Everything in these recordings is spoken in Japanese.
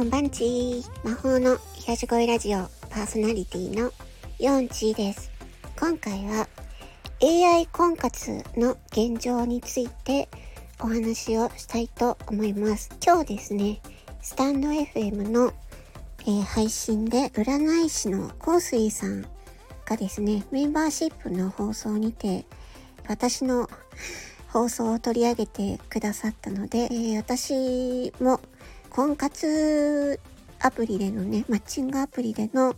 こんばんち。魔法の東声ラジオパーソナリティのヨンチーです。今回は AI 婚活の現状についてお話をしたいと思います。今日ですねスタンド FM の、えー、配信で占い師の香水さんがですねメンバーシップの放送にて私の放送を取り上げてくださったので、えー、私も婚活アプリでのね、マッチングアプリでの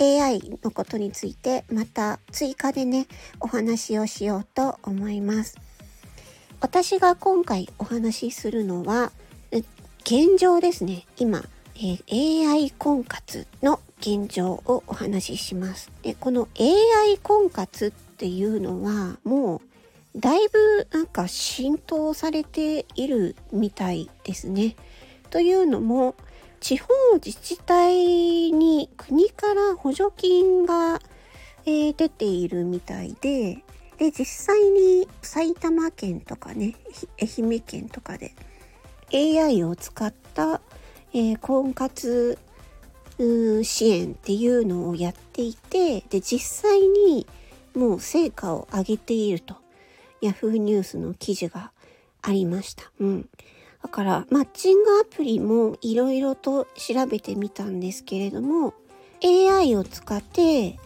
AI のことについてまた追加でね、お話をしようと思います。私が今回お話しするのは、現状ですね。今、えー、AI 婚活の現状をお話しします。で、この AI 婚活っていうのはもうだいぶなんか浸透されているみたいですね。というのも地方自治体に国から補助金が、えー、出ているみたいでで実際に埼玉県とかね愛媛県とかで AI を使った、えー、婚活支援っていうのをやっていてで実際にもう成果を上げていると Yahoo ニュースの記事がありました。うん。だから、マッチングアプリもいろいろと調べてみたんですけれども、AI を使って、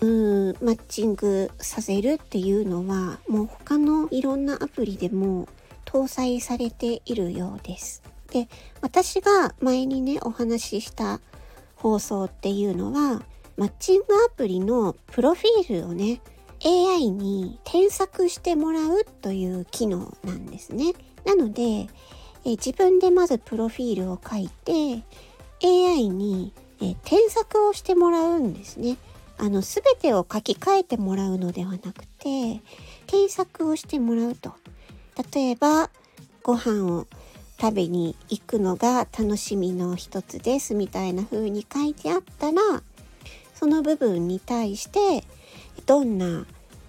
うん、マッチングさせるっていうのは、もう他のいろんなアプリでも搭載されているようです。で、私が前にね、お話しした放送っていうのは、マッチングアプリのプロフィールをね、AI に添削してもらうという機能なんですね。なので、え自分でまずプロフィールを書いて AI に、え添削をしてもらうんですね。あの全てを書き換えてもらうのではなくて添削をしてもらうと。例えばご飯を食べに行くのが楽しみの一つですみたいな風に書いてあったらその部分に対してどんな、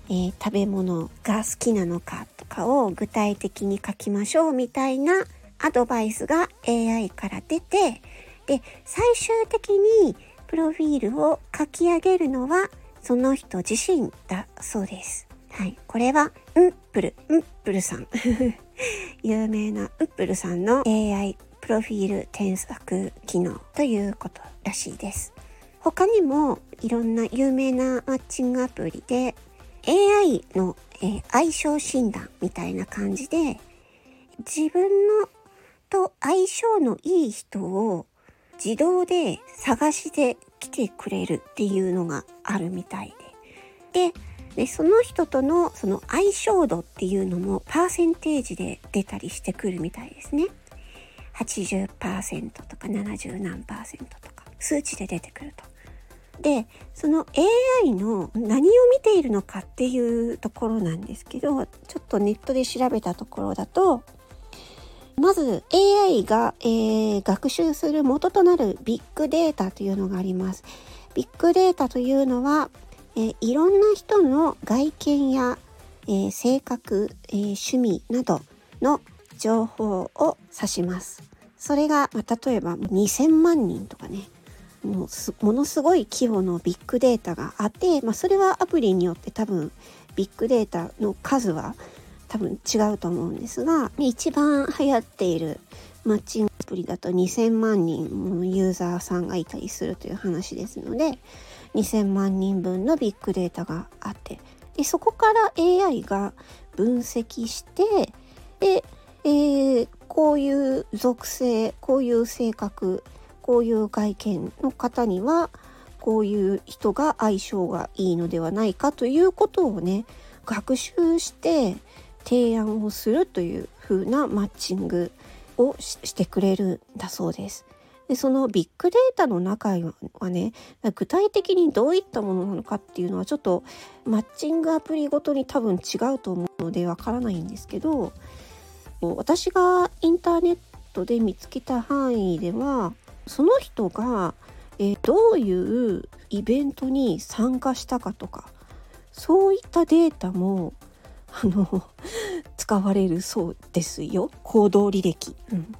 えー、食べ物が好きなのかとかを具体的に書きましょうみたいなアドバイスが AI から出てで最終的にプロフィールを書き上げるのはその人自身だそうです。はい。これは、ウップル、ウップルさん。有名なウップルさんの AI プロフィール添削機能ということらしいです。他にもいろんな有名なマッチングアプリで AI の、えー、相性診断みたいな感じで自分のと相性のいい人を自動で探してきてくれるっていうのがあるみたいで。で、でその人とのその相性度っていうのもパーセンテージで出たりしてくるみたいですね。80%とか70何パーセントとか数値で出てくると。で、その AI の何を見ているのかっていうところなんですけど、ちょっとネットで調べたところだと、まず AI が、えー、学習する元となるビッグデータというのがあります。ビッグデータというのは、えー、いろんな人の外見や、えー、性格、え趣味などの情報を指します。それが、まあ、例えば2000万人とかね、もうものすごい規模のビッグデータがあって、まあ、それはアプリによって多分ビッグデータの数は多分違うと思うんですが一番流行っているマッチングアプリだと2000万人ユーザーさんがいたりするという話ですので2000万人分のビッグデータがあってでそこから AI が分析してで、えー、こういう属性こういう性格こういう外見の方にはこういう人が相性がいいのではないかということをね学習して提案をするという風なマッチングをしてくれるんだそうです。でそのビッグデータの中はね具体的にどういったものなのかっていうのはちょっとマッチングアプリごとに多分違うと思うのでわからないんですけど私がインターネットで見つけた範囲ではその人が、えどういうイベントに参加したかとかそういったデータもあの使われるそうですよ行動履歴、うん、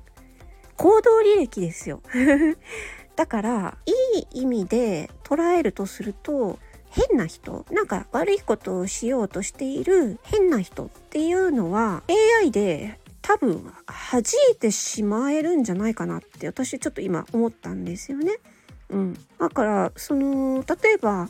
行動履歴ですよ。だからいい意味で捉えるとすると変な人なんか悪いことをしようとしている変な人っていうのは AI で多分弾いてしまえるんじゃないかなって私ちょっと今思ったんですよね。うん、だからその例えば、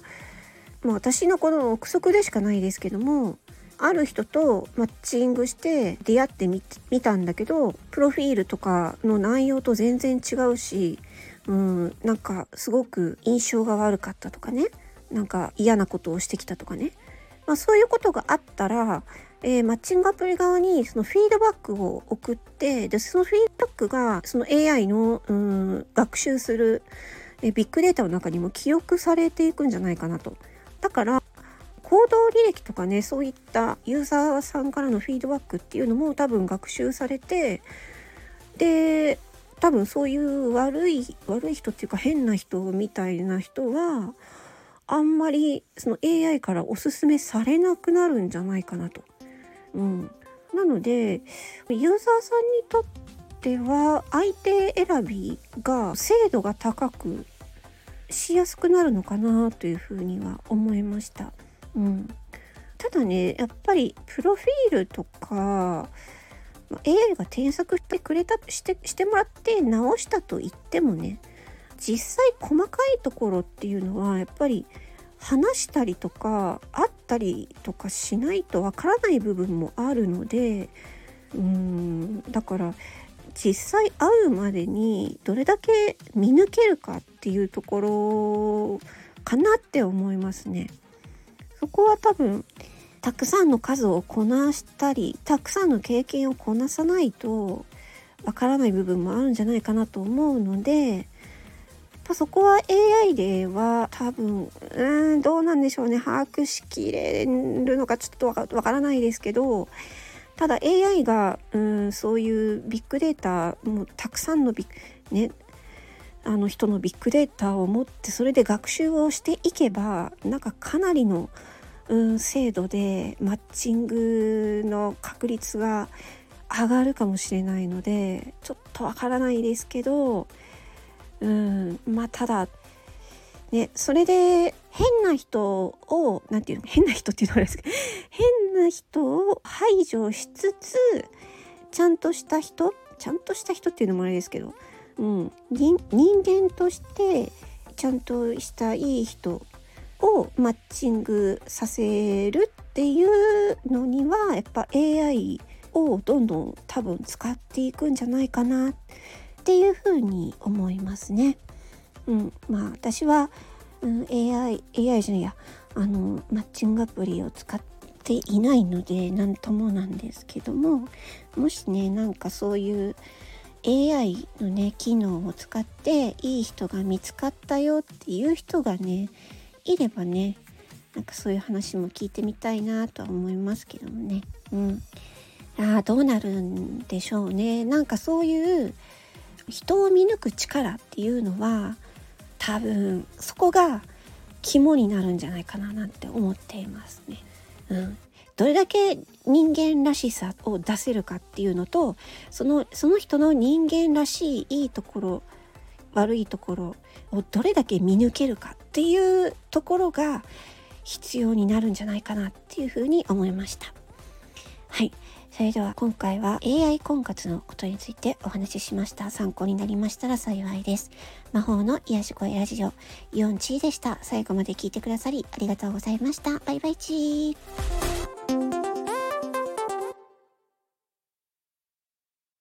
まあ、私のこの憶測でしかないですけどもある人とマッチングして出会ってみたんだけどプロフィールとかの内容と全然違うし、うん、なんかすごく印象が悪かったとかねなんか嫌なことをしてきたとかね、まあ、そういうことがあったらえー、マッチングアプリ側にそのフィードバックを送ってでそのフィードバックがその AI のうん学習するえビッグデータの中にも記憶されていくんじゃないかなと。だから行動履歴とかねそういったユーザーさんからのフィードバックっていうのも多分学習されてで多分そういう悪い悪い人っていうか変な人みたいな人はあんまりその AI からおすすめされなくなるんじゃないかなと。うん、なのでユーザーさんにとっては相手選びが精度が高くしやすくなるのかなというふうには思いました。うん、ただねやっぱりプロフィールとか AI が添削してくれたしてしてもらって直したと言ってもね実際細かいところっていうのはやっぱり話したりとか会ったりとかしないとわからない部分もあるのでうんだから実際会うまでにどれだけ見抜けるかっていうところかなって思いますね。そこは多分たくさんの数をこなしたりたくさんの経験をこなさないとわからない部分もあるんじゃないかなと思うのでぱそこは AI では多分うんどうなんでしょうね。把握しきれるのかちょっとわからないですけどただ AI がうんそういうビッグデータもうたくさんのビねあの人のビッグデータを持ってそれで学習をしていけばなんかかなりの、うん、精度でマッチングの確率が上がるかもしれないのでちょっとわからないですけどうんまあただねそれで変な人を何て言うの変な人っていうのはあれですけど変な人を排除しつつちゃんとした人ちゃんとした人っていうのもあれですけど、うん、人間としてちゃんとしたいい人をマッチングさせるっていうのにはやっぱ AI をどんどん多分使っていくんじゃないかなっていうふうに思いますね。うん、まあ私は、AI, AI じゃないや。あのマッチングアプリを使っていないので何ともなんですけども。もしねなんかそういう AI のね機能を使っていい人が見つかったよっていう人がねいればねなんかそういう話も聞いてみたいなとは思いますけどもね。うん。ああどうなるんでしょうね。なんかそういう人を見抜く力っていうのは多分そこが肝になるんじゃないかななんて思っていますね。うん、どれだけ人間らしさを出せるかっていうのとそのその人の人間らしいいいところ悪いところをどれだけ見抜けるかっていうところが必要になるんじゃないかなっていうふうに思いました。はい。それでは今回は AI 婚活のことについてお話ししました。参考になりましたら幸いです。魔法の癒し声ラジオ、イオンチーでした。最後まで聞いてくださりありがとうございました。バイバイチー。